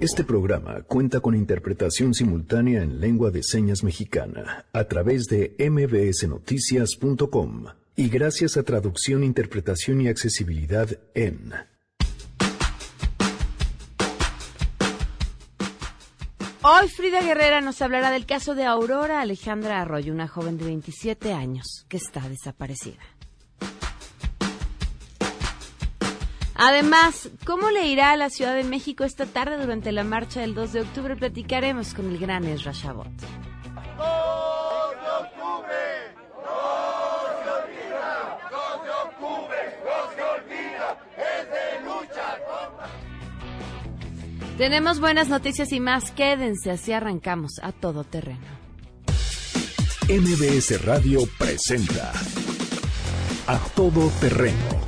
Este programa cuenta con interpretación simultánea en lengua de señas mexicana a través de mbsnoticias.com y gracias a traducción, interpretación y accesibilidad en Hoy Frida Guerrera nos hablará del caso de Aurora Alejandra Arroyo, una joven de 27 años que está desaparecida. Además, ¿cómo le irá a la Ciudad de México esta tarde durante la marcha del 2 de octubre? Platicaremos con el gran Ezra Shabot. Tenemos buenas noticias y más. Quédense, así arrancamos a todo terreno. MBS Radio presenta A Todo Terreno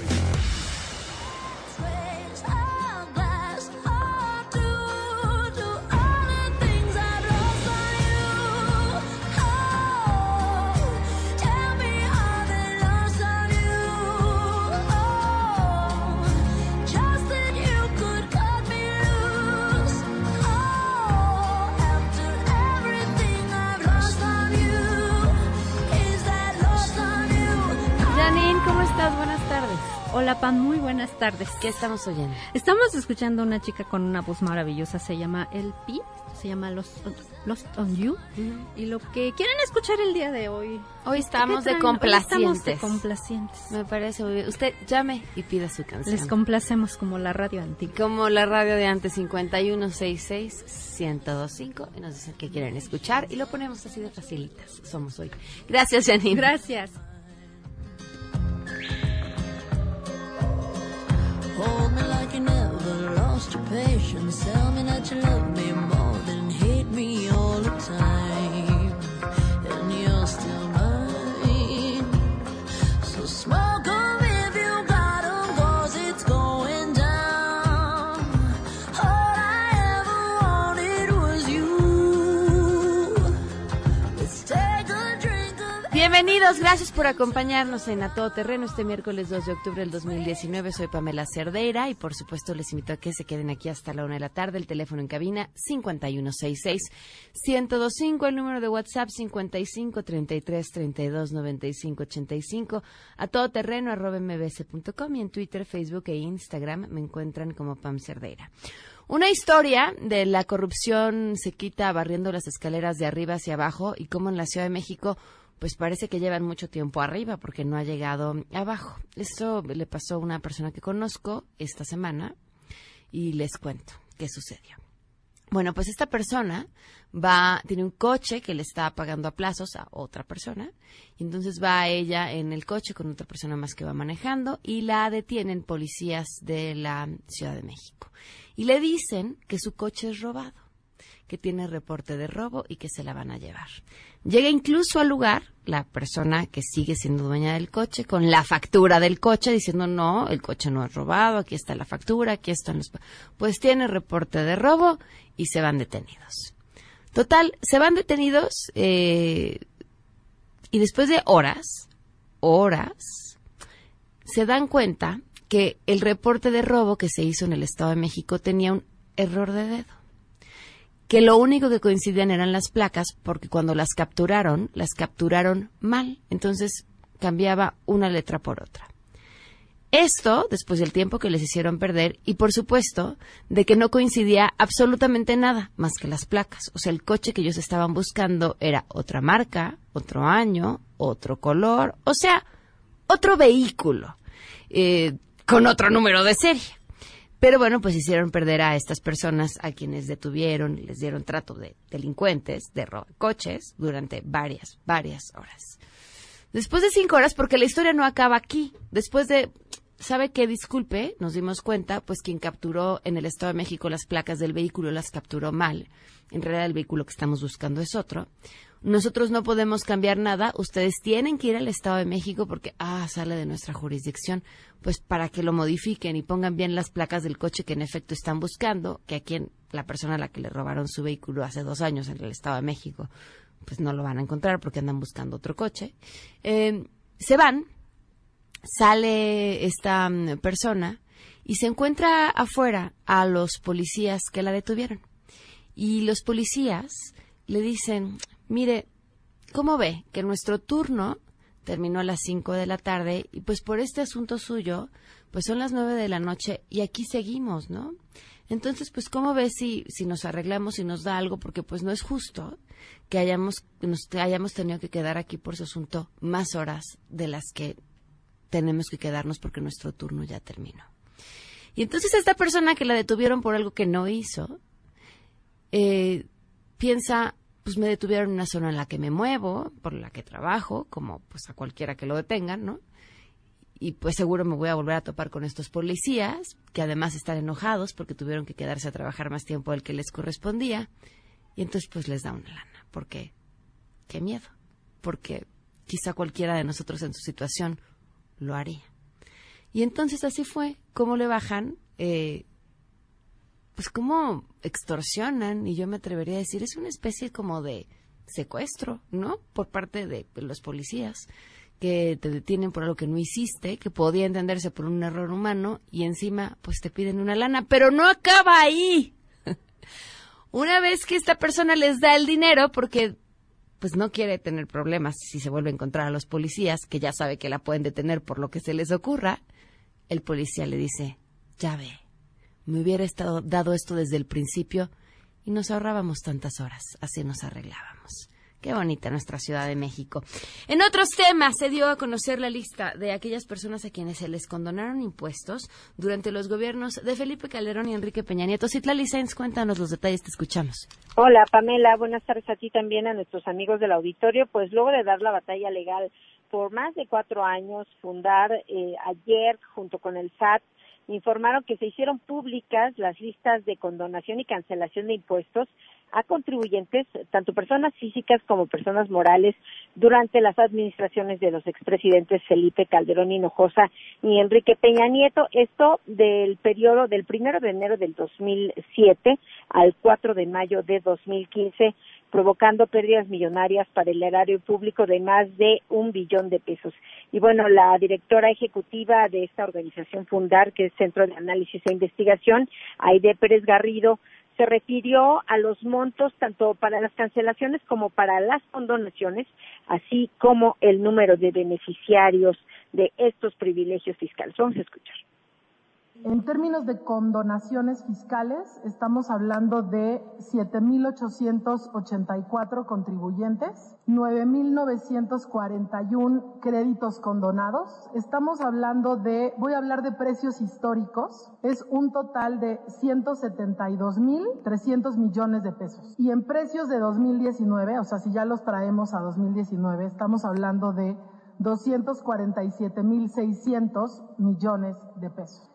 Hola Pam, muy buenas tardes. ¿Qué estamos oyendo? Estamos escuchando a una chica con una voz maravillosa, se llama LP, se llama Lost, Lost on You. Y lo que quieren escuchar el día de hoy. Hoy estamos de complacientes. Hoy estamos de complacientes. Me parece muy bien. Usted llame y pida su canción. Les complacemos como la radio antigua. Como la radio de antes, 5166-1025. Y nos dicen que quieren escuchar y lo ponemos así de facilitas. Somos hoy. Gracias, Janine. Gracias. Hold me like you never lost your patience. Tell me that you love me more Bienvenidos, gracias por acompañarnos en A Todo Terreno este miércoles 2 de octubre del 2019. Soy Pamela Cerdeira y por supuesto les invito a que se queden aquí hasta la una de la tarde. El teléfono en cabina 5166-1025, el número de WhatsApp 5533329585, a todo terreno arroba mbs.com y en Twitter, Facebook e Instagram me encuentran como Pam Cerdeira. Una historia de la corrupción se quita barriendo las escaleras de arriba hacia abajo y cómo en la Ciudad de México pues parece que llevan mucho tiempo arriba porque no ha llegado abajo. Esto le pasó a una persona que conozco esta semana y les cuento qué sucedió. Bueno, pues esta persona va, tiene un coche que le está pagando a plazos a otra persona, y entonces va ella en el coche con otra persona más que va manejando y la detienen policías de la Ciudad de México. Y le dicen que su coche es robado, que tiene reporte de robo y que se la van a llevar. Llega incluso al lugar la persona que sigue siendo dueña del coche con la factura del coche diciendo no, el coche no es robado, aquí está la factura, aquí están los... Pues tiene reporte de robo y se van detenidos. Total, se van detenidos eh, y después de horas, horas, se dan cuenta que el reporte de robo que se hizo en el Estado de México tenía un error de dedo que lo único que coincidían eran las placas, porque cuando las capturaron, las capturaron mal, entonces cambiaba una letra por otra. Esto después del tiempo que les hicieron perder y por supuesto de que no coincidía absolutamente nada más que las placas. O sea, el coche que ellos estaban buscando era otra marca, otro año, otro color, o sea, otro vehículo eh, con otro número de serie. Pero bueno, pues hicieron perder a estas personas a quienes detuvieron y les dieron trato de delincuentes, de coches, durante varias, varias horas. Después de cinco horas, porque la historia no acaba aquí, después de, ¿sabe qué? Disculpe, nos dimos cuenta, pues quien capturó en el Estado de México las placas del vehículo las capturó mal. En realidad el vehículo que estamos buscando es otro. Nosotros no podemos cambiar nada. Ustedes tienen que ir al Estado de México porque, ah, sale de nuestra jurisdicción. Pues para que lo modifiquen y pongan bien las placas del coche que en efecto están buscando, que a quien, la persona a la que le robaron su vehículo hace dos años en el Estado de México, pues no lo van a encontrar porque andan buscando otro coche. Eh, se van, sale esta mm, persona y se encuentra afuera a los policías que la detuvieron. Y los policías le dicen, mire, ¿cómo ve que nuestro turno terminó a las 5 de la tarde y pues por este asunto suyo, pues son las 9 de la noche y aquí seguimos, ¿no? Entonces, pues, ¿cómo ve si, si nos arreglamos y nos da algo? Porque, pues, no es justo que hayamos, nos hayamos tenido que quedar aquí por su asunto más horas de las que tenemos que quedarnos porque nuestro turno ya terminó. Y entonces esta persona que la detuvieron por algo que no hizo, eh, piensa, pues me detuvieron en una zona en la que me muevo, por la que trabajo, como pues a cualquiera que lo detengan, ¿no? Y pues seguro me voy a volver a topar con estos policías, que además están enojados porque tuvieron que quedarse a trabajar más tiempo del que les correspondía. Y entonces pues les da una lana, porque qué miedo, porque quizá cualquiera de nosotros en su situación lo haría. Y entonces así fue, cómo le bajan, eh, pues cómo extorsionan, y yo me atrevería a decir, es una especie como de secuestro, ¿no? Por parte de los policías que te detienen por algo que no hiciste, que podía entenderse por un error humano, y encima pues te piden una lana, pero no acaba ahí. una vez que esta persona les da el dinero, porque pues no quiere tener problemas si se vuelve a encontrar a los policías, que ya sabe que la pueden detener por lo que se les ocurra, el policía le dice, ya ve, me hubiera estado, dado esto desde el principio y nos ahorrábamos tantas horas, así nos arreglábamos. Qué bonita nuestra Ciudad de México. En otros temas, se dio a conocer la lista de aquellas personas a quienes se les condonaron impuestos durante los gobiernos de Felipe Calderón y Enrique Peña Nieto. Citlali Sainz, cuéntanos los detalles, te escuchamos. Hola, Pamela. Buenas tardes a ti también, a nuestros amigos del auditorio. Pues luego de dar la batalla legal por más de cuatro años, fundar eh, ayer, junto con el SAT, informaron que se hicieron públicas las listas de condonación y cancelación de impuestos a contribuyentes, tanto personas físicas como personas morales, durante las administraciones de los expresidentes Felipe Calderón Hinojosa y Enrique Peña Nieto. Esto del periodo del primero de enero del 2007 al 4 de mayo de 2015, provocando pérdidas millonarias para el erario público de más de un billón de pesos. Y bueno, la directora ejecutiva de esta organización Fundar, que es Centro de Análisis e Investigación, Aide Pérez Garrido, se refirió a los montos tanto para las cancelaciones como para las condonaciones, así como el número de beneficiarios de estos privilegios fiscales. Vamos a escuchar. En términos de condonaciones fiscales, estamos hablando de 7.884 contribuyentes, 9.941 créditos condonados. Estamos hablando de, voy a hablar de precios históricos, es un total de 172.300 millones de pesos. Y en precios de 2019, o sea, si ya los traemos a 2019, estamos hablando de 247.600 millones de pesos.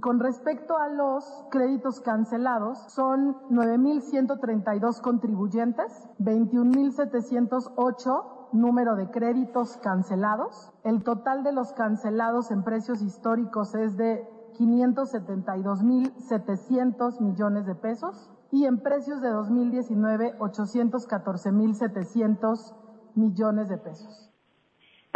Con respecto a los créditos cancelados, son 9.132 contribuyentes, 21.708 número de créditos cancelados. El total de los cancelados en precios históricos es de 572.700 millones de pesos y en precios de 2019 814.700 millones de pesos.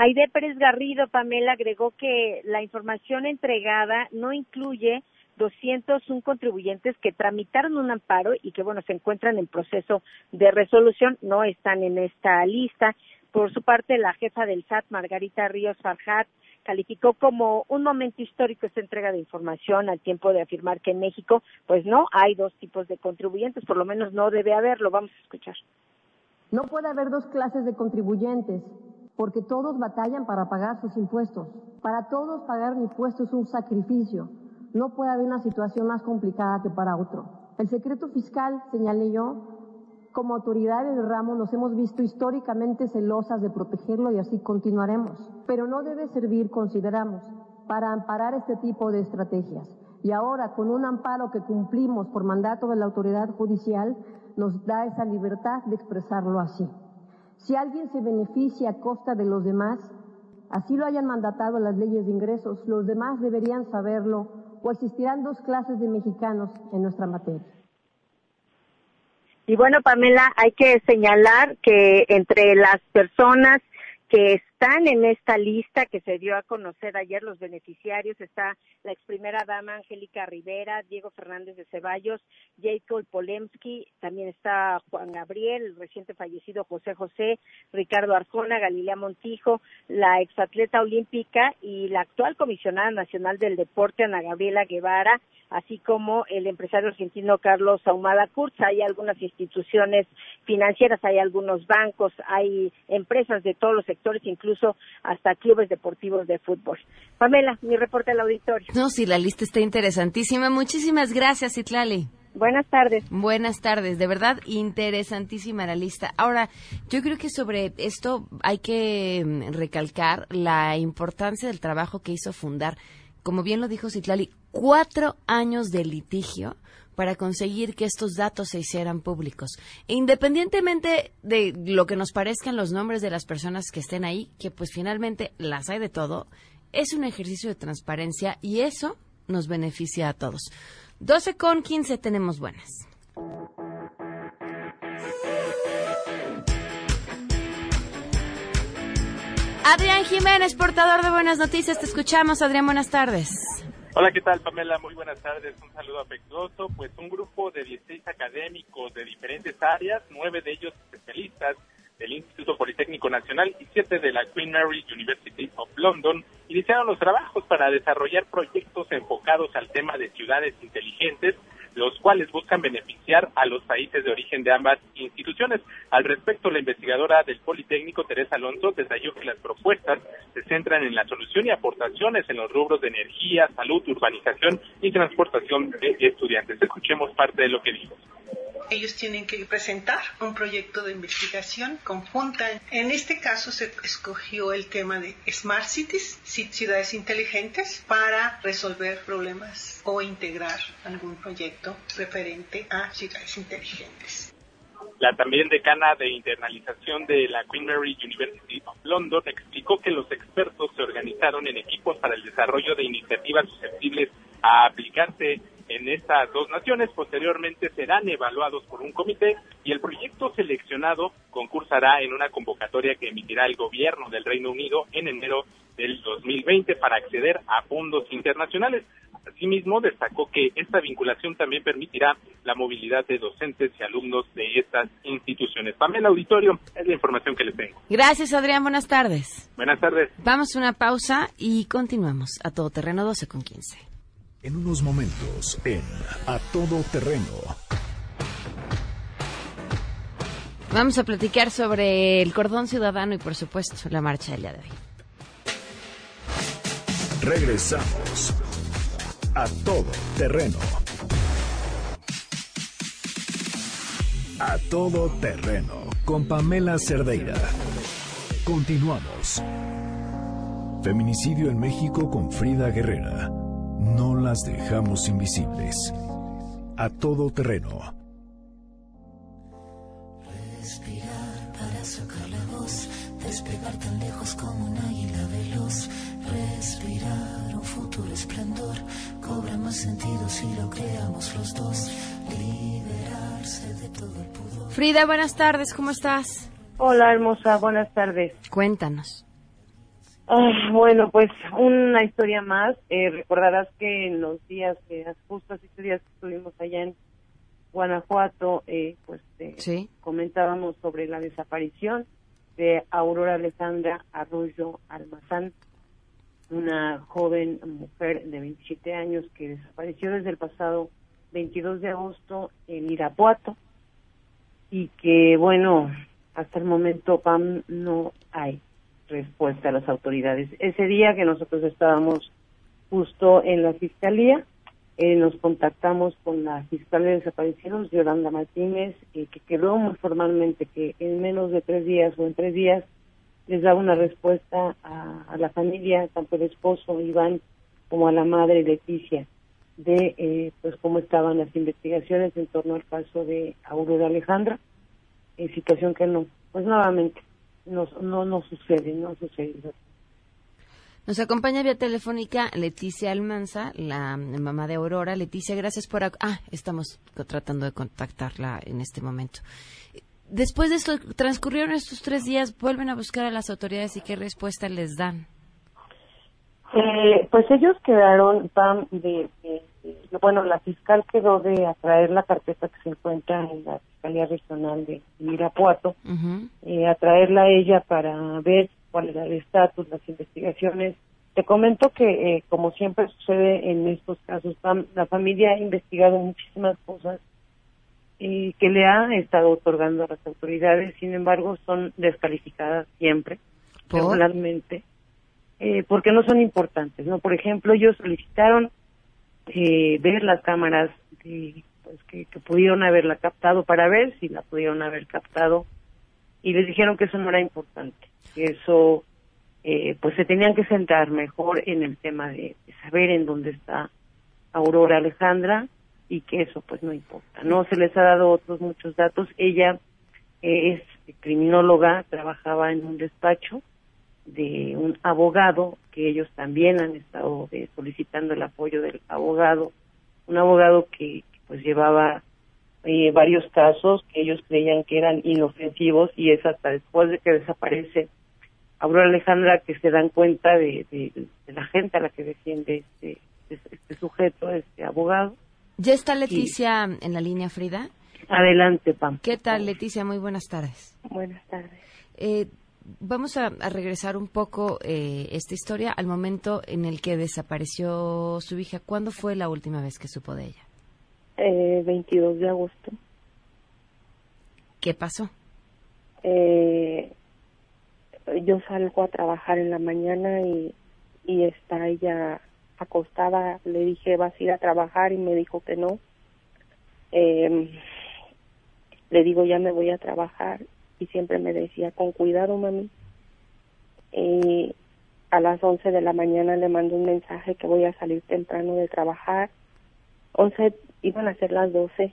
Aide Pérez Garrido, Pamela, agregó que la información entregada no incluye 201 contribuyentes que tramitaron un amparo y que, bueno, se encuentran en proceso de resolución, no están en esta lista. Por su parte, la jefa del SAT, Margarita Ríos Farjat, calificó como un momento histórico esta entrega de información al tiempo de afirmar que en México, pues no, hay dos tipos de contribuyentes, por lo menos no debe haberlo. Vamos a escuchar. No puede haber dos clases de contribuyentes porque todos batallan para pagar sus impuestos. Para todos pagar un impuesto es un sacrificio. No puede haber una situación más complicada que para otro. El secreto fiscal, señalé yo, como autoridades del ramo nos hemos visto históricamente celosas de protegerlo y así continuaremos. Pero no debe servir, consideramos, para amparar este tipo de estrategias. Y ahora, con un amparo que cumplimos por mandato de la autoridad judicial, nos da esa libertad de expresarlo así. Si alguien se beneficia a costa de los demás, así lo hayan mandatado las leyes de ingresos, los demás deberían saberlo o existirán dos clases de mexicanos en nuestra materia. Y bueno, Pamela, hay que señalar que entre las personas que están en esta lista que se dio a conocer ayer los beneficiarios. Está la ex primera dama Angélica Rivera, Diego Fernández de Ceballos, Jacob Polemski, también está Juan Gabriel, el reciente fallecido José José, Ricardo Arjona, Galilea Montijo, la exatleta olímpica y la actual comisionada nacional del deporte, Ana Gabriela Guevara, así como el empresario argentino Carlos Ahumada Kurz. Hay algunas instituciones financieras, hay algunos bancos, hay empresas de todos los sectores, incluso hasta clubes deportivos de fútbol. Pamela, mi reporte al auditorio. No, sí, la lista está interesantísima. Muchísimas gracias, Itlali. Buenas tardes. Buenas tardes, de verdad interesantísima la lista. Ahora, yo creo que sobre esto hay que mm, recalcar la importancia del trabajo que hizo fundar, como bien lo dijo Citlali, cuatro años de litigio para conseguir que estos datos se hicieran públicos. E independientemente de lo que nos parezcan los nombres de las personas que estén ahí, que pues finalmente las hay de todo, es un ejercicio de transparencia y eso nos beneficia a todos. 12 con 15 tenemos buenas. Adrián Jiménez, portador de buenas noticias, te escuchamos. Adrián, buenas tardes. Hola, ¿qué tal, Pamela? Muy buenas tardes. Un saludo afectuoso. Pues un grupo de 16 académicos de diferentes áreas, nueve de ellos especialistas del Instituto Politécnico Nacional y siete de la Queen Mary University of London, iniciaron los trabajos para desarrollar proyectos enfocados al tema de ciudades inteligentes, los cuales buscan beneficiar a los países de origen de ambas instituciones. Al respecto, la investigadora del Politécnico, Teresa Alonso, detalló que las propuestas se centran en la solución y aportaciones en los rubros de energía, salud, urbanización y transportación de estudiantes. Escuchemos parte de lo que dijo. Ellos tienen que presentar un proyecto de investigación conjunta. En este caso se escogió el tema de Smart Cities, ciudades inteligentes, para resolver problemas o integrar algún proyecto referente a ciudades inteligentes. La también decana de internalización de la Queen Mary University of London explicó que los expertos se organizaron en equipos para el desarrollo de iniciativas susceptibles a aplicarse en estas dos naciones. Posteriormente serán evaluados por un comité y el proyecto seleccionado concursará en una convocatoria que emitirá el gobierno del Reino Unido en enero del 2020 para acceder a fondos internacionales. Asimismo, destacó que esta vinculación también permitirá la movilidad de docentes y alumnos de estas instituciones. Pamela Auditorio, es la información que les tengo. Gracias, Adrián. Buenas tardes. Buenas tardes. Vamos a una pausa y continuamos a Todo Terreno 12 con 15. En unos momentos, en A Todo Terreno. Vamos a platicar sobre el cordón ciudadano y, por supuesto, la marcha del día de hoy. Regresamos. A Todo Terreno. A Todo Terreno. Con Pamela Cerdeira. Continuamos. Feminicidio en México con Frida Guerrera. No las dejamos invisibles. A Todo Terreno. Respirar para sacar la voz, despegar tan lejos como un águila veloz. Respirar un futuro esplendor, cobra más sentido si lo creamos los dos. Liberarse de todo el pudor. Frida, buenas tardes. ¿Cómo estás? Hola, hermosa, buenas tardes. Cuéntanos. Bueno, pues una historia más. Eh, recordarás que en los días, que justo siete días que estuvimos allá en Guanajuato, eh, pues Sí. comentábamos sobre la desaparición de Aurora Alejandra Arroyo Almazán, una joven mujer de 27 años que desapareció desde el pasado 22 de agosto en Irapuato y que, bueno, hasta el momento, Pam, no hay respuesta a las autoridades. Ese día que nosotros estábamos justo en la fiscalía, eh, nos contactamos con la fiscal de desaparecidos, Yolanda Martínez, eh, que quedó muy formalmente que en menos de tres días o en tres días les daba una respuesta a, la familia, tanto el esposo Iván como a la madre Leticia, de eh, pues cómo estaban las investigaciones en torno al caso de Aurora Alejandra, situación que no, pues nuevamente no, no, no sucede, no sucede. Nos acompaña vía telefónica Leticia Almanza, la mamá de Aurora. Leticia, gracias por... Ah, estamos tratando de contactarla en este momento. Después de esto, transcurrieron estos tres días, vuelven a buscar a las autoridades y qué respuesta les dan. Eh, pues ellos quedaron, Pam, de- bueno, la fiscal quedó de atraer la carpeta que se encuentra en la Fiscalía Regional de Irapuato, Ujú. eh, atraerla a ella para ver cuál era el estatus, las investigaciones. Te comento que, eh, como siempre sucede en estos casos, la familia ha investigado muchísimas cosas y que le ha estado otorgando a las autoridades, sin embargo, son descalificadas siempre, ¿Por? regularmente, eh, porque no son importantes, ¿no? Por ejemplo, ellos solicitaron eh, ver las cámaras de, pues, que, pudieron haberla captado para ver si la pudieron haber captado y les dijeron que eso no era importante, que eso, eh, pues se tenían que centrar mejor en el tema de, de saber en dónde está Aurora Alejandra y que eso pues no importa. No se les ha dado otros muchos datos. Ella eh, es criminóloga, trabajaba en un despacho de un abogado que ellos también han estado eh, solicitando el apoyo del abogado, un abogado que, que, pues llevaba eh, varios casos que ellos creían que eran inofensivos y es hasta después de que desaparece Aurora Alejandra que se dan cuenta de, de- de la gente a la que defiende este, este, este sujeto, este abogado. ¿Ya está Leticia en la línea, Frida? Adelante, Pam. ¿Qué tal, Leticia? Muy buenas tardes. Buenas tardes. Eh, vamos a, a regresar un poco eh, esta historia al momento en el que desapareció su hija. ¿Cuándo fue la última vez que supo de ella? Eh, 22 de agosto. ¿Qué pasó? Eh, yo salgo a trabajar en la mañana y, y está ella acostada. Le dije, ¿vas a ir a trabajar? Y me dijo que no. Eh, le digo, ya me voy a trabajar. Y siempre me decía, con cuidado, mami. Y a las 11 de la mañana le mando un mensaje que voy a salir temprano de trabajar. 11, iban a ser las 12.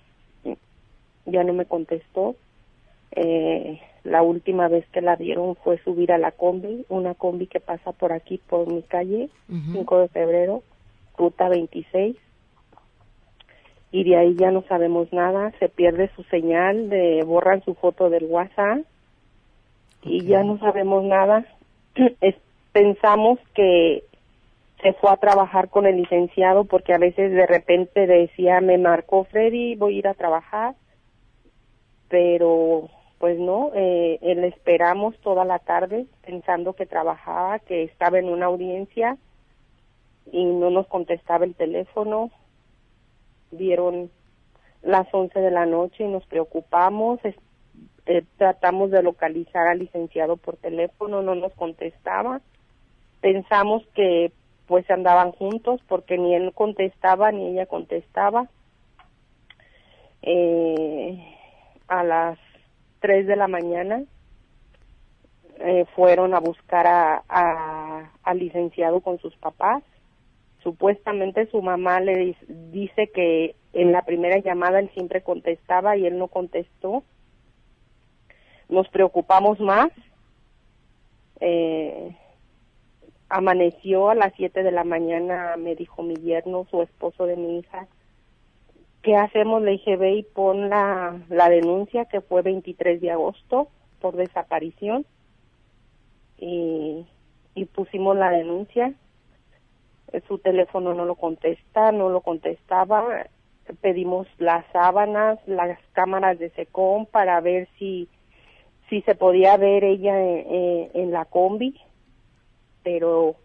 Ya no me contestó. Eh, la última vez que la vieron fue subir a la combi, una combi que pasa por aquí, por mi calle. 5 de febrero, ruta 26. Y de ahí ya no sabemos nada, se pierde su señal, de, borran su foto del WhatsApp y ya no sabemos nada. Es- pensamos que se fue a trabajar con el licenciado porque a veces de repente decía, me marcó Freddy, voy a ir a trabajar pero pues no, eh, le esperamos toda la tarde pensando que trabajaba, que estaba en una audiencia y no nos contestaba el teléfono. Vieron las 11 de la noche y nos preocupamos, eh, tratamos de localizar al licenciado por teléfono, no nos contestaba. Pensamos que pues andaban juntos porque ni él contestaba ni ella contestaba. Eh, a las 3 de la mañana eh, fueron a buscar a- al licenciado con sus papás. Supuestamente su mamá le dice que en la primera llamada él siempre contestaba y él no contestó. Nos preocupamos más. Eh, amaneció a las 7 de la mañana, me dijo mi yerno, su esposo de mi hija, ¿qué hacemos? Le dije, ve y pon la, la denuncia que fue 23 de agosto por desaparición y pusimos la denuncia. Eh, Su teléfono no lo contesta, no lo contestaba. Pedimos las sábanas, las cámaras de SECOM para ver si, si se podía ver ella en, en- en la combi, pero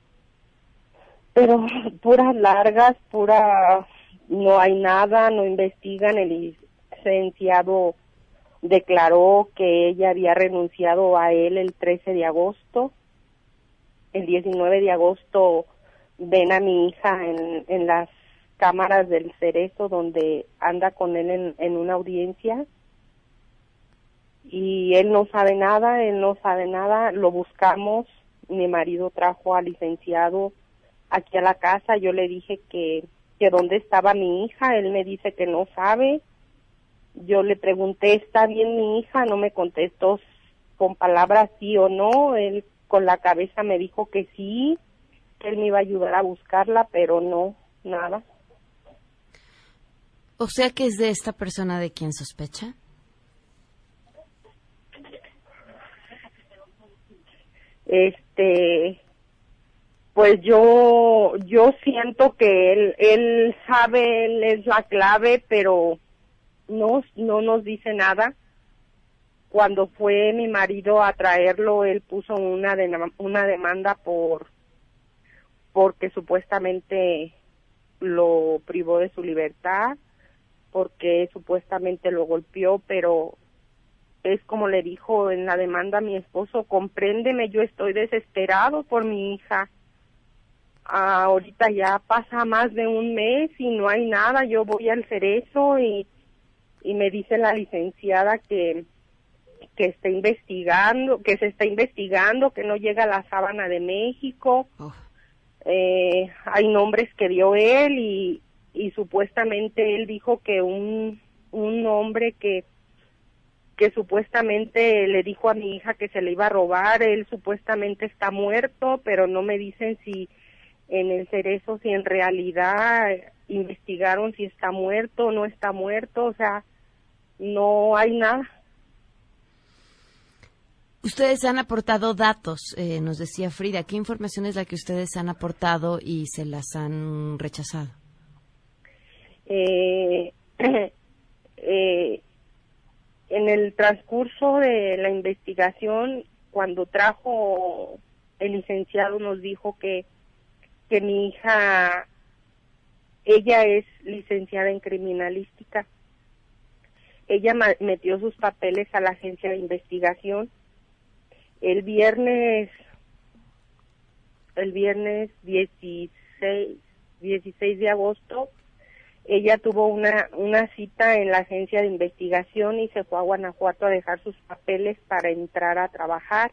pero puras largas, pura no hay nada, no investigan, el licenciado declaró que ella había renunciado a él el 13 de agosto, el 19 de agosto ven a mi hija en, en las cámaras del cerezo donde anda con él en, una audiencia y él no sabe nada, él no sabe nada, lo buscamos, mi marido trajo al licenciado aquí a la casa, yo le dije que, que dónde estaba mi hija, él me dice que no sabe, yo le pregunté, ¿está bien mi hija? No me contestó con palabras sí o no, él con la cabeza me dijo que sí, él me iba a ayudar a buscarla, pero no, nada. O sea que es de esta persona de quien sospecha. Este, pues yo, yo siento que él, él sabe, él es la clave, pero no, no nos dice nada cuando fue mi marido a traerlo, él puso una, una demanda por porque supuestamente lo privó de su libertad porque supuestamente lo golpeó pero es como le dijo en la demanda a mi esposo, compréndeme, yo estoy desesperado por mi hija. Ah, ahorita ya pasa más de un mes y no hay nada, yo voy al cerezo y, y me dice la licenciada que, que está investigando, que se está investigando, que no llega la sábana de México. Eh, hay nombres que dio él y, supuestamente él dijo que un, un hombre que que supuestamente le dijo a mi hija que se le iba a robar, él supuestamente está muerto, pero no me dicen si en el cerezo, si en realidad investigaron si está muerto o no está muerto, o sea, no hay nada. Ustedes han aportado datos, eh, nos decía Frida. ¿Qué información es la que ustedes han aportado y se las han rechazado? Eh, eh, en el transcurso de la investigación, cuando trajo el licenciado, nos dijo que, que mi hija, ella es licenciada en criminalística. Ella metió sus papeles a la agencia de investigación. El viernes, el viernes 16, 16 de agosto, ella tuvo una, una cita en la agencia de investigación y se fue a Guanajuato a dejar sus papeles para entrar a trabajar.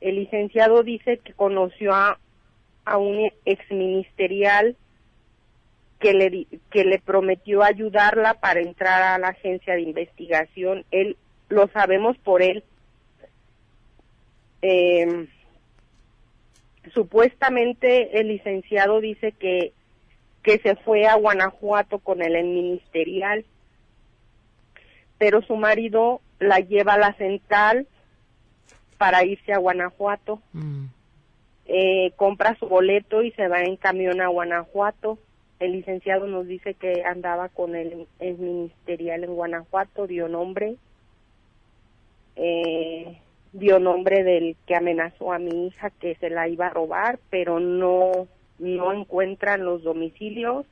El licenciado dice que conoció a, a un exministerial que le, que le prometió ayudarla para entrar a la agencia de investigación. Él, lo sabemos por él. Eh, supuestamente el licenciado dice que que se fue a Guanajuato con el ministerial, pero su marido la lleva a la central para irse a Guanajuato. Eh, compra su boleto y se va en camión a Guanajuato. El licenciado nos dice que andaba con el, el ministerial en Guanajuato, dio nombre, eh, dio nombre del que amenazó a mi hija que se la iba a robar, pero no no encuentran los domicilios,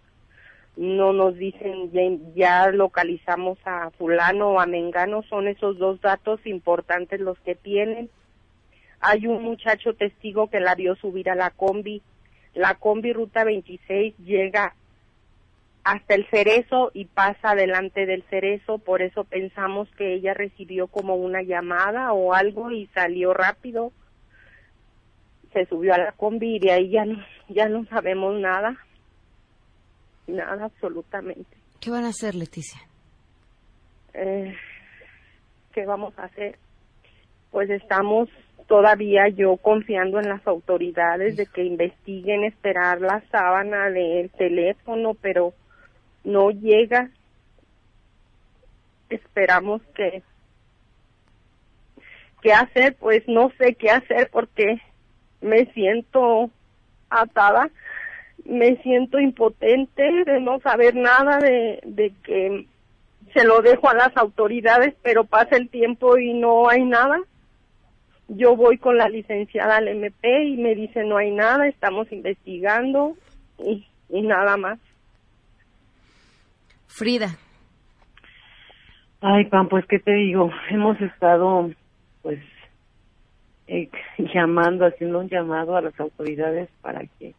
no nos dicen ya, localizamos a fulano o a mengano, son esos dos datos importantes los que tienen. Hay un muchacho testigo que la vio subir a la combi, la combi ruta 26 llega hasta el cerezo y pasa delante del cerezo, por eso pensamos que ella recibió como una llamada o algo y salió rápido se subió a la combi y ahí ya no, ya no sabemos nada. Nada, absolutamente. ¿Qué van a hacer, Leticia? Eh, ¿Qué vamos a hacer? Pues estamos todavía yo confiando en las autoridades de que investiguen, esperar la sábana del teléfono, pero no llega. Esperamos que qué hacer, pues no sé qué hacer porque me siento atada, me siento impotente de no saber nada, de, de que se lo dejo a las autoridades, pero pasa el tiempo y no hay nada. Yo voy con la licenciada al MP y me dice no hay nada, estamos investigando y, y nada más. Frida. Ay, Pam, pues qué te digo, hemos estado pues eh, llamando, haciendo un llamado a las autoridades para que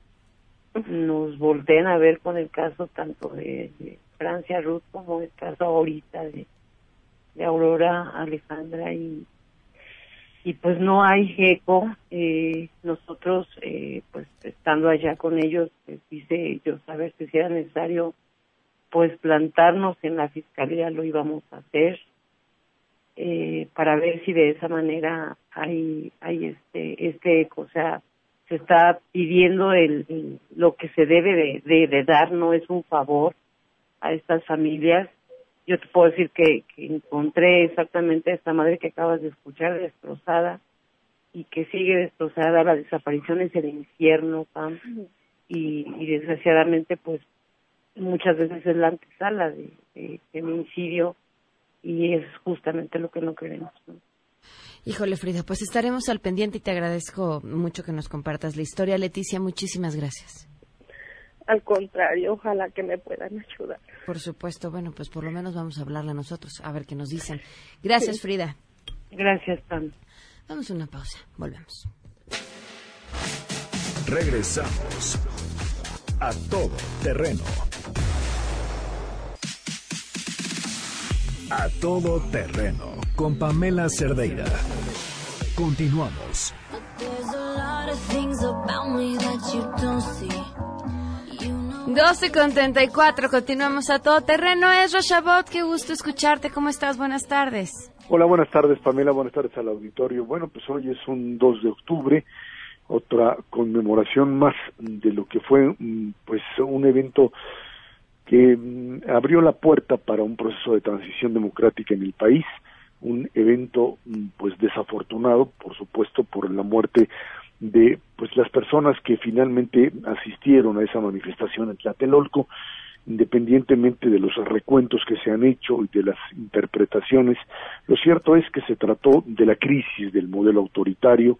nos volteen a ver con el caso tanto de, Francia Ruth como el caso ahorita de, Aurora Alejandra y y pues no hay eco eh, nosotros eh, pues estando allá con ellos pues dice ellos a ver si era necesario pues plantarnos en la fiscalía lo íbamos a hacer eh, para ver si de esa manera hay hay este este eco. O sea se está pidiendo el, el- lo que se debe de, de, de dar no es un favor a estas familias. Yo te puedo decir que, que encontré exactamente a esta madre que acabas de escuchar destrozada y que sigue destrozada, la desaparición es el infierno, Pam, y, y desgraciadamente pues muchas veces es la antesala de, de feminicidio y es justamente lo que no queremos. ¿no? Híjole, Frida, pues estaremos al pendiente y te agradezco mucho que nos compartas la historia. Leticia, muchísimas gracias. Al contrario, ojalá que me puedan ayudar. Por supuesto, bueno, pues por lo menos vamos a hablarle a nosotros, a ver qué nos dicen. Gracias, Sí. Frida. Gracias, Pam. Vamos a una pausa, volvemos. Regresamos a todo terreno. A todo terreno con Pamela Cerdeira. Continuamos. 12 con 34, continuamos a todo terreno. Es Roshabot, qué gusto escucharte. ¿Cómo estás? Buenas tardes. Hola, buenas tardes Pamela, buenas tardes al auditorio. Bueno, pues hoy es un 2 de octubre, otra conmemoración más de lo que fue mm, pues un evento que mm, abrió la puerta para un proceso de transición democrática en el país, un evento mm, pues desafortunado, por supuesto, por la muerte de pues las personas que finalmente asistieron a esa manifestación en Tlatelolco, independientemente de los recuentos que se han hecho y de las interpretaciones, lo cierto es que se trató de la crisis del modelo autoritario,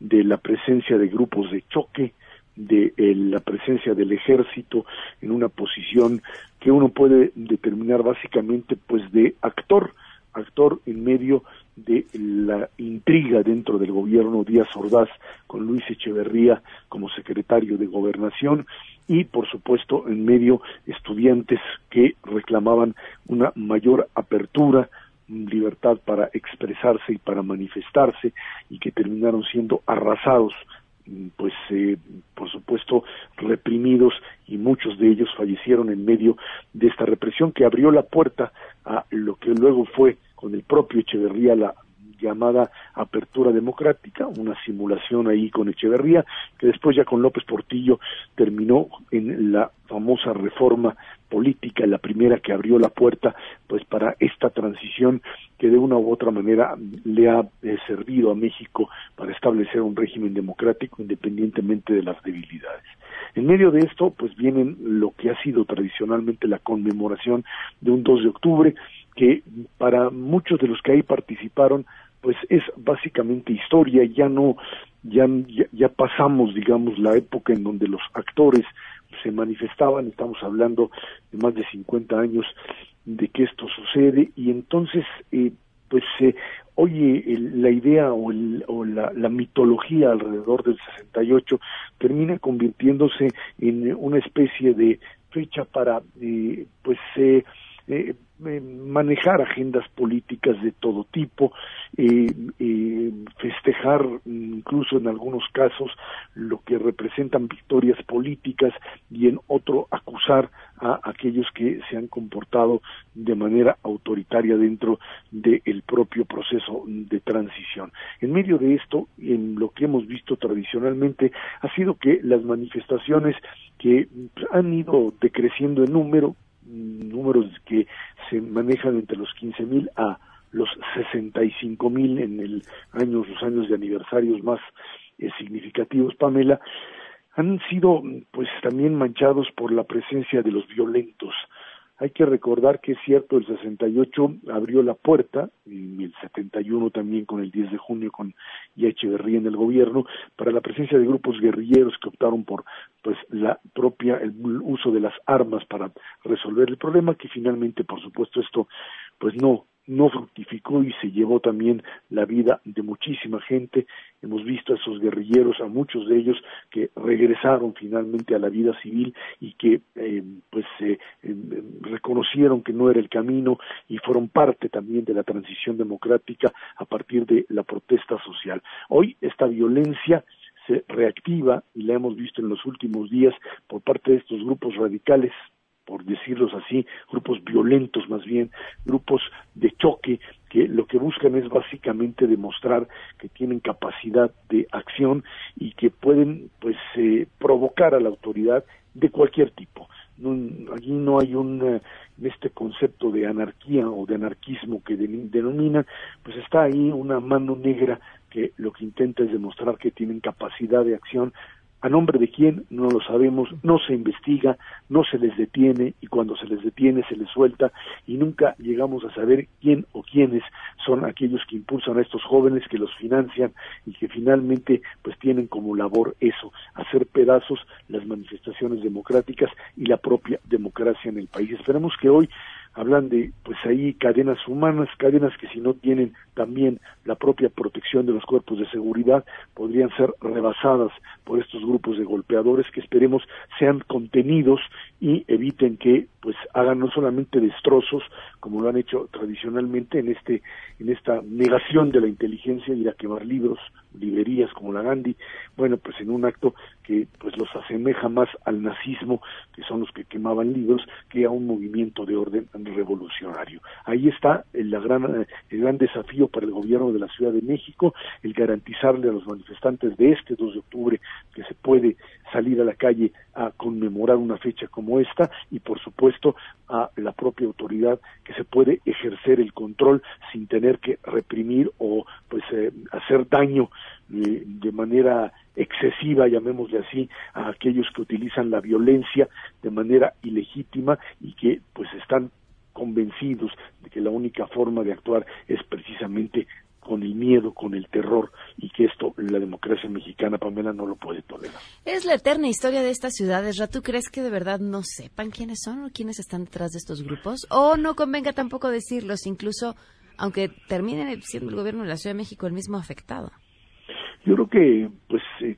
de la presencia de grupos de choque, de eh, la presencia del ejército en una posición que uno puede determinar básicamente pues de actor, actor en medio de la intriga dentro del gobierno Díaz Ordaz con Luis Echeverría como secretario de gobernación y por supuesto en medio estudiantes que reclamaban una mayor apertura libertad para expresarse y para manifestarse y que terminaron siendo arrasados pues eh, por supuesto reprimidos y muchos de ellos fallecieron en medio de esta represión que abrió la puerta a lo que luego fue con el propio Echeverría la llamada apertura democrática, una simulación ahí con Echeverría, que después ya con López Portillo terminó en la famosa reforma política, la primera que abrió la puerta pues para esta transición que de una u otra manera le ha eh, servido a México para establecer un régimen democrático independientemente de las debilidades. En medio de esto, pues vienen lo que ha sido tradicionalmente la conmemoración de un 2 de octubre, que para muchos de los que ahí participaron, pues es básicamente historia, ya no, ya, ya, ya pasamos, digamos, la época en donde los actores se manifestaban, estamos hablando de más de 50 años de que esto sucede, y entonces, eh, pues, eh, oye, el- la idea o, el- o la, mitología alrededor del 68 termina convirtiéndose en una especie de fecha para, eh, pues, eh, eh, manejar agendas políticas de todo tipo, eh, eh, festejar incluso en algunos casos lo que representan victorias políticas y en otro acusar a aquellos que se han comportado de manera autoritaria dentro del propio proceso de transición. En medio de esto, en lo que hemos visto tradicionalmente, ha sido que las manifestaciones que han ido decreciendo en número, mm, números que se manejan entre los 15 mil a los 65 mil en el año, los años de aniversarios más eh, significativos, Pamela, han sido pues también manchados por la presencia de los violentos. Hay que recordar que es cierto, el 68 abrió la puerta, y el 71 también con el 10 de junio con ya Echeverría en el gobierno, para la presencia de grupos guerrilleros que optaron por pues la propia el uso de las armas para resolver el problema, que finalmente, por supuesto, esto pues no no fructificó y se llevó también la vida de muchísima gente. Hemos visto a esos guerrilleros, a muchos de ellos que regresaron finalmente a la vida civil y que eh, pues eh, reconocieron que no era el camino y fueron parte también de la transición democrática a partir de la protesta social. Hoy esta violencia se reactiva y la hemos visto en los últimos días por parte de estos grupos radicales por decirlos así, grupos violentos más bien, grupos de choque que lo que buscan es básicamente demostrar que tienen capacidad de acción y que pueden pues eh, provocar a la autoridad de cualquier tipo. No, allí no hay un eh, este concepto de anarquía o de anarquismo que de, denominan, pues está ahí una mano negra que lo que intenta es demostrar que tienen capacidad de acción a nombre de quién no lo sabemos, no se investiga, no se les detiene y cuando se les detiene se les suelta y nunca llegamos a saber quién o quiénes son aquellos que impulsan a estos jóvenes, que los financian y que finalmente pues tienen como labor eso, hacer pedazos las manifestaciones democráticas y la propia democracia en el país. Esperemos que hoy hablan de pues ahí cadenas humanas, cadenas que si no tienen también la propia protección de los cuerpos de seguridad podrían ser rebasadas por estos grupos de golpeadores que esperemos sean contenidos y eviten que pues hagan no solamente destrozos como lo han hecho tradicionalmente en este en esta negación de la inteligencia ir a quemar libros, librerías como la Gandhi, bueno, pues en un acto que pues los asemeja más al nazismo, que son los que quemaban libros, que a un movimiento de orden revolucionario. Ahí está el, la gran, el gran desafío para el gobierno de la Ciudad de México, el garantizarle a los manifestantes de este 2 de octubre que se puede salir a la calle a conmemorar una fecha como esta y por supuesto a la propia autoridad que se puede ejercer el control sin tener que reprimir o pues eh, hacer daño eh, de manera excesiva, llamémosle así, a aquellos que utilizan la violencia de manera ilegítima y que pues están convencidos de que la única forma de actuar es precisamente con el miedo, con el terror, y que esto la democracia mexicana, Pamela, no lo puede tolerar. Es la eterna historia de estas ciudades. ¿Tú crees que de verdad no sepan quiénes son o quiénes están detrás de estos grupos? ¿O no convenga tampoco decirlos, incluso aunque termine siendo el gobierno de la Ciudad de México el mismo afectado? Yo creo que, pues, eh,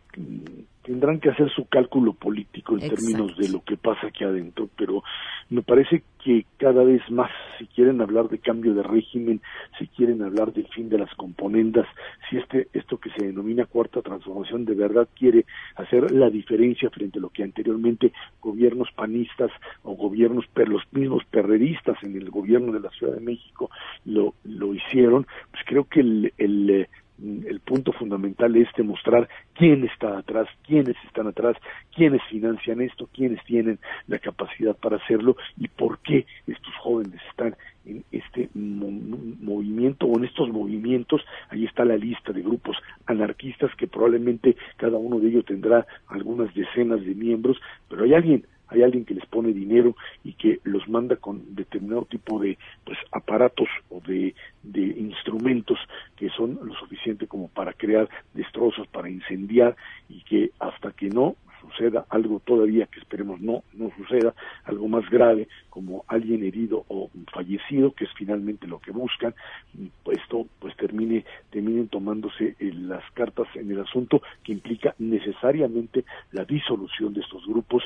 tendrán que hacer su cálculo político en términos de lo que pasa aquí adentro, pero me parece que cada vez más, si quieren hablar de cambio de régimen, si quieren hablar del fin de las componendas, si este esto que se denomina cuarta transformación de verdad quiere hacer la diferencia frente a lo que anteriormente gobiernos panistas o gobiernos per los mismos perreristas en el gobierno de la Ciudad de México lo lo hicieron, pues creo que el, el eh, el punto fundamental es demostrar quién está atrás, quiénes están atrás, quiénes financian esto, quiénes tienen la capacidad para hacerlo y por qué estos jóvenes están en este movimiento o en estos movimientos. Ahí está la lista de grupos anarquistas que probablemente cada uno de ellos tendrá algunas decenas de miembros, pero hay alguien hay alguien que les pone dinero y que los manda con determinado tipo de pues aparatos o de, de instrumentos que son lo suficiente como para crear destrozos, para incendiar y que hasta que no suceda algo todavía que esperemos no no suceda algo más grave como alguien herido o fallecido que es finalmente lo que buscan pues esto pues termine terminen tomándose eh, las cartas en el asunto que implica necesariamente la disolución de estos grupos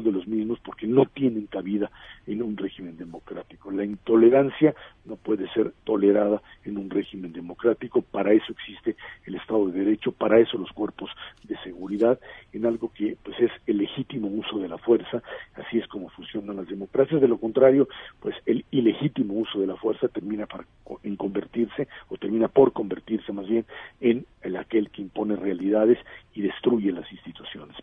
de los mismos porque no tienen cabida en un régimen democrático. La intolerancia no puede ser tolerada en un régimen democrático. Para eso existe el Estado de Derecho para eso los cuerpos de seguridad en algo que pues es el legítimo uso de la fuerza, así es como funcionan las democracias, de lo contrario, pues el ilegítimo uso de la fuerza termina para, en convertirse, o termina por convertirse más bien, en el aquel que impone realidades y destruye las instituciones.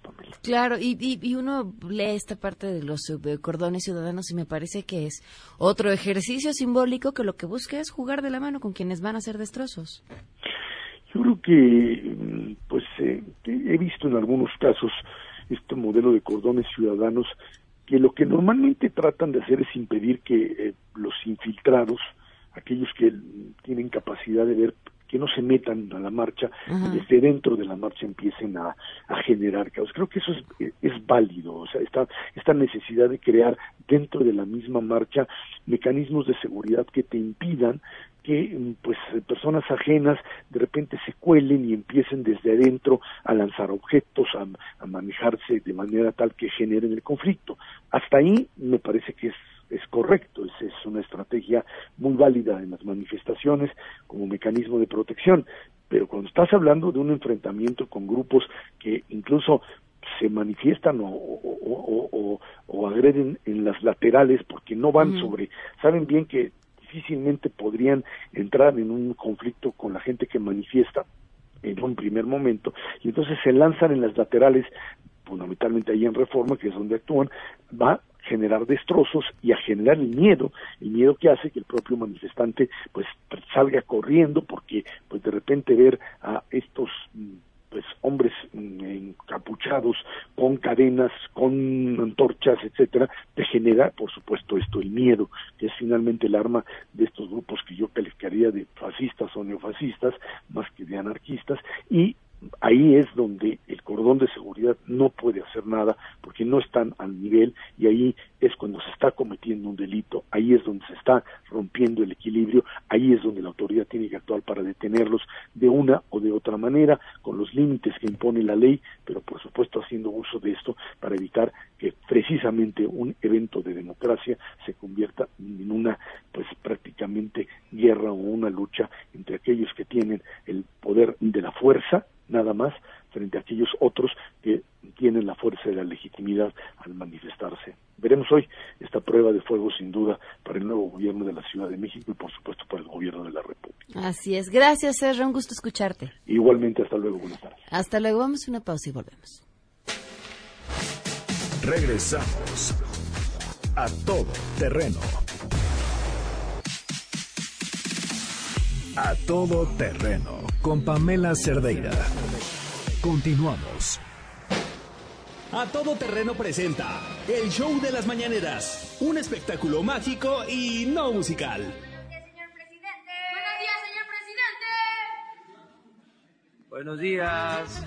Claro, y, y, uno lee esta parte de los cordones ciudadanos y me parece que es otro ejercicio simbólico que lo que busca es jugar de la mano con quienes van a hacer destrozos. Yo creo que, pues, eh, he visto en algunos casos este modelo de cordones ciudadanos que lo que normalmente tratan de hacer es impedir que eh, los infiltrados, aquellos que tienen capacidad de ver que no se metan a la marcha y desde dentro de la marcha empiecen a, a generar caos. Creo que eso es, es válido, o sea, esta, esta necesidad de crear dentro de la misma marcha mecanismos de seguridad que te impidan que pues personas ajenas de repente se cuelen y empiecen desde adentro a lanzar objetos, a, manejarse de manera tal que generen el conflicto. Hasta ahí me parece que es es correcto, es, es, una estrategia muy válida en las manifestaciones como mecanismo de protección, pero cuando estás hablando de un enfrentamiento con grupos que incluso se manifiestan o, o, o, agreden en las laterales porque no van sobre, saben bien que difícilmente podrían entrar en un conflicto con la gente que manifiesta en un primer momento y entonces se lanzan en las laterales fundamentalmente ahí en Reforma, que es donde actúan, va generar destrozos y a generar el miedo, el miedo que hace que el propio manifestante pues salga corriendo porque pues de repente ver a estos mm, pues hombres mm, encapuchados con cadenas, con antorchas, etcétera, te genera, por supuesto, esto el miedo, que es finalmente el arma de estos grupos que yo calificaría de fascistas o neofascistas, más que de anarquistas, y ahí es donde el cordón de seguridad no puede hacer nada porque no están al nivel y ahí es cuando se está cometiendo un delito, ahí es donde se está rompiendo el equilibrio, ahí es donde la autoridad tiene que actuar para detenerlos de una o de otra manera, con los límites que impone la ley, pero por supuesto haciendo uso de esto para evitar que precisamente un evento de democracia se convierta en una pues prácticamente guerra o una lucha entre aquellos que tienen el poder de la fuerza nada más frente a aquellos otros que y la legitimidad al manifestarse. Veremos hoy esta prueba de fuego sin duda para el nuevo gobierno de la Ciudad de México y por supuesto para el gobierno de la República. Así es. Gracias, Serra. Un gusto escucharte. Igualmente, hasta luego. Buenas tardes. Hasta luego. Vamos a una pausa y volvemos. Regresamos a todo terreno. A todo terreno con Pamela Cerdeira. Continuamos. A todo terreno presenta el show de las mañaneras, un espectáculo mágico y no musical. Buenos días.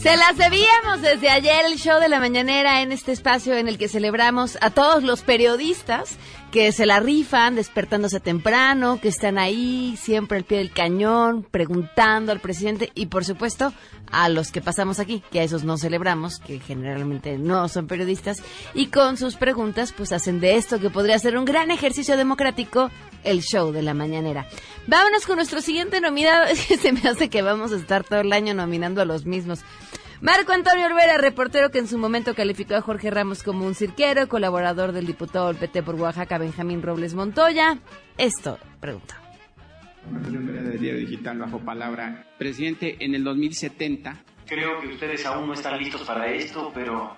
Se las debíamos desde ayer el show de la mañanera en este espacio en el que celebramos a todos los periodistas que se la rifan despertándose temprano, que están ahí siempre al pie del cañón, preguntando al presidente y por supuesto a los que pasamos aquí, que a esos no celebramos, que generalmente no son periodistas, y con sus preguntas pues hacen de esto que podría ser un gran ejercicio democrático el show de la mañanera. Vámonos con nuestro siguiente nominado, se me hace que vamos a estar todo el año nominando a los mismos. Marco Antonio Olvera, reportero que en su momento calificó a Jorge Ramos como un cirquero, colaborador del diputado del PT por Oaxaca, Benjamín Robles Montoya. Esto, pregunta. Antonio Olvera del Diario Digital bajo palabra. Presidente, en el 2070 Creo que ustedes aún no están listos para esto, pero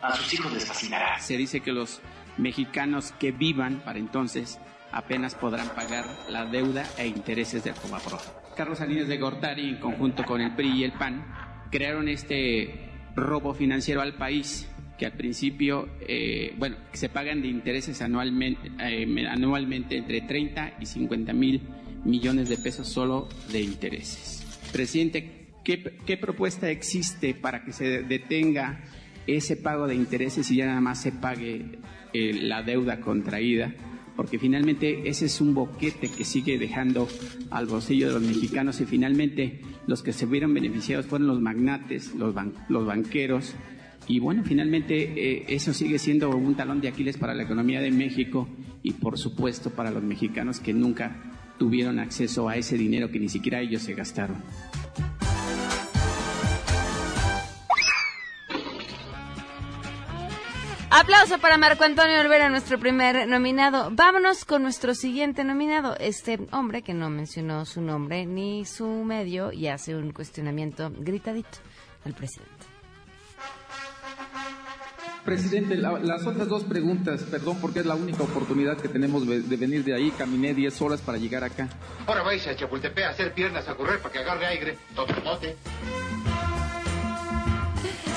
a sus hijos les fascinará. se dice que los mexicanos que vivan para entonces apenas podrán pagar la deuda e intereses del Fobaproa. Carlos Salinas de Gortari, en conjunto con el PRI y el PAN, crearon este robo financiero al país que al principio, eh, bueno, se pagan de intereses anualmente, eh, anualmente entre 30 y 50 mil millones de pesos solo de intereses. Presidente, ¿qué, qué propuesta existe para que se detenga ese pago de intereses y ya nada más se pague eh, la deuda contraída? Porque finalmente ese es un boquete que sigue dejando al bolsillo de los mexicanos y finalmente los que se vieron beneficiados fueron los magnates, los, los banqueros, y bueno, finalmente eh, eso sigue siendo un talón de Aquiles para la economía de México y por supuesto para los mexicanos que nunca tuvieron acceso a ese dinero que ni siquiera ellos se gastaron. Aplauso para Marco Antonio Olvera, nuestro primer nominado. Vámonos con nuestro siguiente nominado, este hombre que no mencionó su nombre ni su medio y hace un cuestionamiento gritadito al presidente. Presidente, la- las otras dos preguntas, perdón porque es la única oportunidad que tenemos de, de venir de ahí, caminé 10 horas para llegar acá. Ahora vais a Chapultepec a hacer piernas a correr para que agarre aire. Tototote.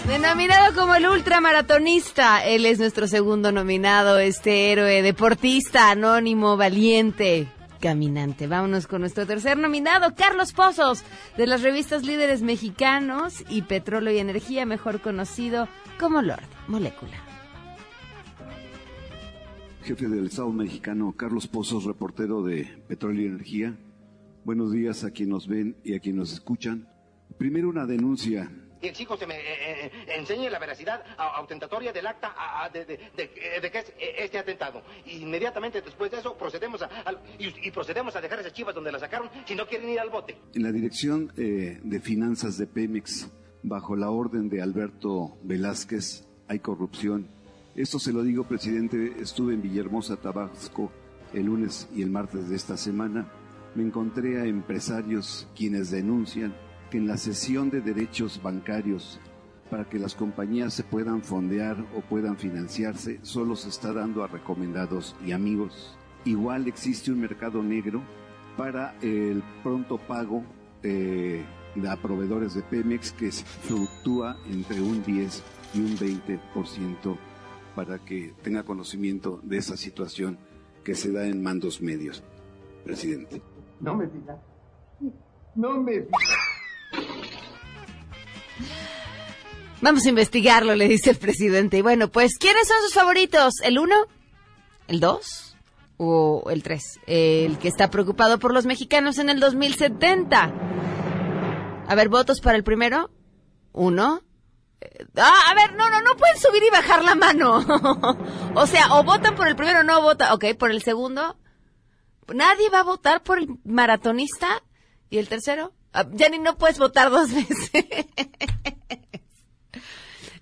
Denominado como el ultramaratonista, él es nuestro segundo nominado, este héroe deportista, anónimo, valiente, caminante. Vámonos con nuestro tercer nominado, Carlos Pozos, de las revistas Líderes Mexicanos y Petróleo y Energía, mejor conocido como Lord Molécula. Jefe del Estado mexicano, Carlos Pozos, reportero de Petróleo y Energía. Buenos días a quienes nos ven y a quienes nos escuchan. Primero una denuncia. Y exijo se me eh, eh, enseñe la veracidad a- autentatoria del acta a- a- de, de- de- eh, de que es eh, este atentado. Inmediatamente después de eso procedemos a, al- y, y procedemos a dejar esas chivas donde las sacaron si no quieren ir al bote. En la dirección eh, de finanzas de Pemex, bajo la orden de Alberto Velázquez, hay corrupción. Esto se lo digo, presidente. Estuve en Villahermosa, Tabasco, el lunes y el martes de esta semana. Me encontré a empresarios quienes denuncian que en la cesión de derechos bancarios para que las compañías se puedan fondear o puedan financiarse solo se está dando a recomendados y amigos. Igual existe un mercado negro para el pronto pago eh, proveedores de Pemex que fluctúa entre un 10 y un 20% para que tenga conocimiento de esa situación que se da en mandos medios. Presidente. No me digas. No me digas. Vamos a investigarlo, le dice el presidente. Y bueno, pues, ¿quiénes son sus favoritos? ¿El 1? ¿El 2? ¿O el 3? El que está preocupado por los mexicanos en el 2070. A ver, votos para el primero. Uno. Eh, Ah, a ver, no, no, no pueden subir y bajar la mano. o sea, o votan por el primero o no votan. Ok, por el segundo. Nadie va a votar por el maratonista. ¿Y el tercero? Ah, Jenny, no puedes votar dos veces.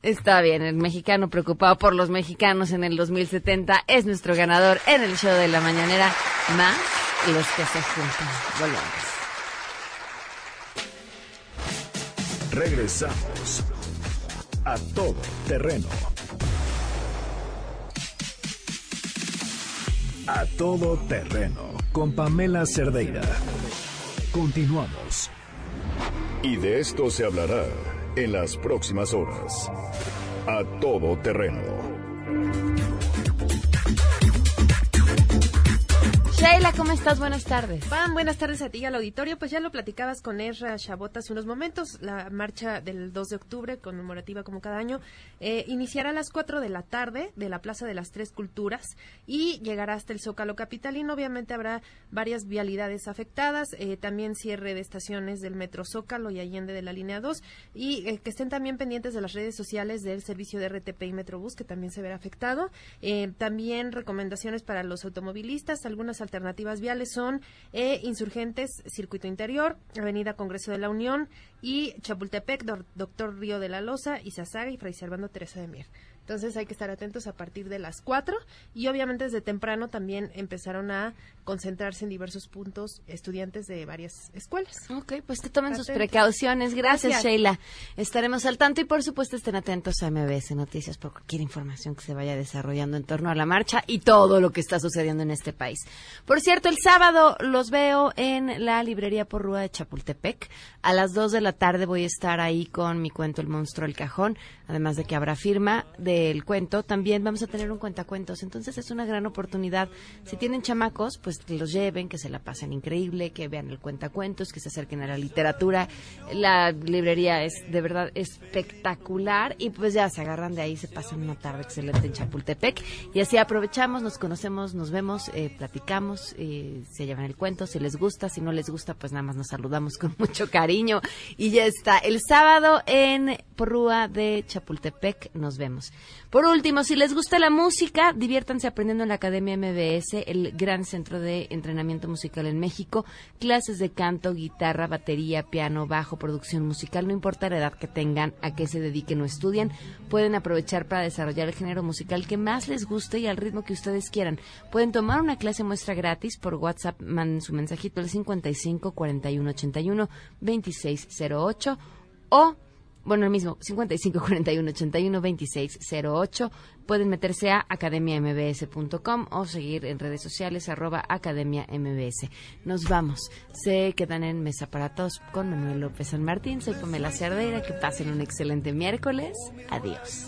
Está bien, el mexicano preocupado por los mexicanos en el 2070 es nuestro ganador en el show de la mañanera, más los que se juntan. Volvemos. Regresamos a todo terreno. A todo terreno con Pamela Cerdeira. Continuamos. Y de esto se hablará en las próximas horas. A todo terreno. Sheila, ¿cómo estás? Buenas tardes. Pam, buenas tardes a ti y al auditorio. Pues ya lo platicabas con Ezra Chabot hace unos momentos. La marcha del 2 de octubre, conmemorativa como cada año, eh, iniciará a las 4 de la tarde de la Plaza de las Tres Culturas y llegará hasta el Zócalo Capitalino. Obviamente habrá varias vialidades afectadas, eh, también cierre de estaciones del Metro Zócalo y Allende de la Línea 2 y eh, que estén también pendientes de las redes sociales del servicio de RTP y Metrobús, que también se verá afectado. También recomendaciones para los automovilistas, algunas alternativas viales son eh, Insurgentes, Circuito Interior, Avenida Congreso de la Unión y Chapultepec, Doctor Río de la Loza, Izazaga y Fray Servando Teresa de Mier. Entonces hay que estar atentos a partir de las 4 y obviamente desde temprano también empezaron a concentrarse en diversos puntos estudiantes de varias escuelas. Ok, pues que tomen sus precauciones. Gracias, Gracias. Sheila. Estaremos al tanto y por supuesto estén atentos a MBS Noticias por cualquier información que se vaya desarrollando en torno a la marcha y todo lo que está sucediendo en este país. Por cierto, el sábado los veo en la librería Porrúa de Chapultepec. A las 2 de la tarde voy a estar ahí con mi cuento El monstruo del cajón, además de que habrá firma del cuento. También vamos a tener un cuentacuentos, entonces es una gran oportunidad. Si tienen chamacos, pues que los lleven, que se la pasen increíble, que vean el cuentacuentos, que se acerquen a la literatura. La librería es de verdad espectacular y pues ya se agarran de ahí, se pasan una tarde excelente en Chapultepec y así aprovechamos, nos conocemos, nos vemos, eh, platicamos, eh, se llevan el cuento, si les gusta, si no les gusta, pues nada más nos saludamos con mucho cariño y ya está. El sábado en Porrúa de Chapultepec nos vemos. Por último, si les gusta la música, diviértanse aprendiendo en la Academia MBS, el gran centro de entrenamiento musical en México. Clases de canto, guitarra, batería, piano, bajo, producción musical, no importa la edad que tengan, a qué se dediquen o estudien, pueden aprovechar para desarrollar el género musical que más les guste y al ritmo que ustedes quieran. Pueden tomar una clase muestra gratis por WhatsApp, manden su mensajito al 55 41 81 26 08 o bueno, el mismo, 55 41 81 26 08. Pueden meterse a academiambs.com o seguir en redes sociales arroba academia mbs. Nos vamos. Se quedan en Mesa para Todos con Manuel López San Martín. Soy Pamela Cerdeira. Que pasen un excelente miércoles. Adiós.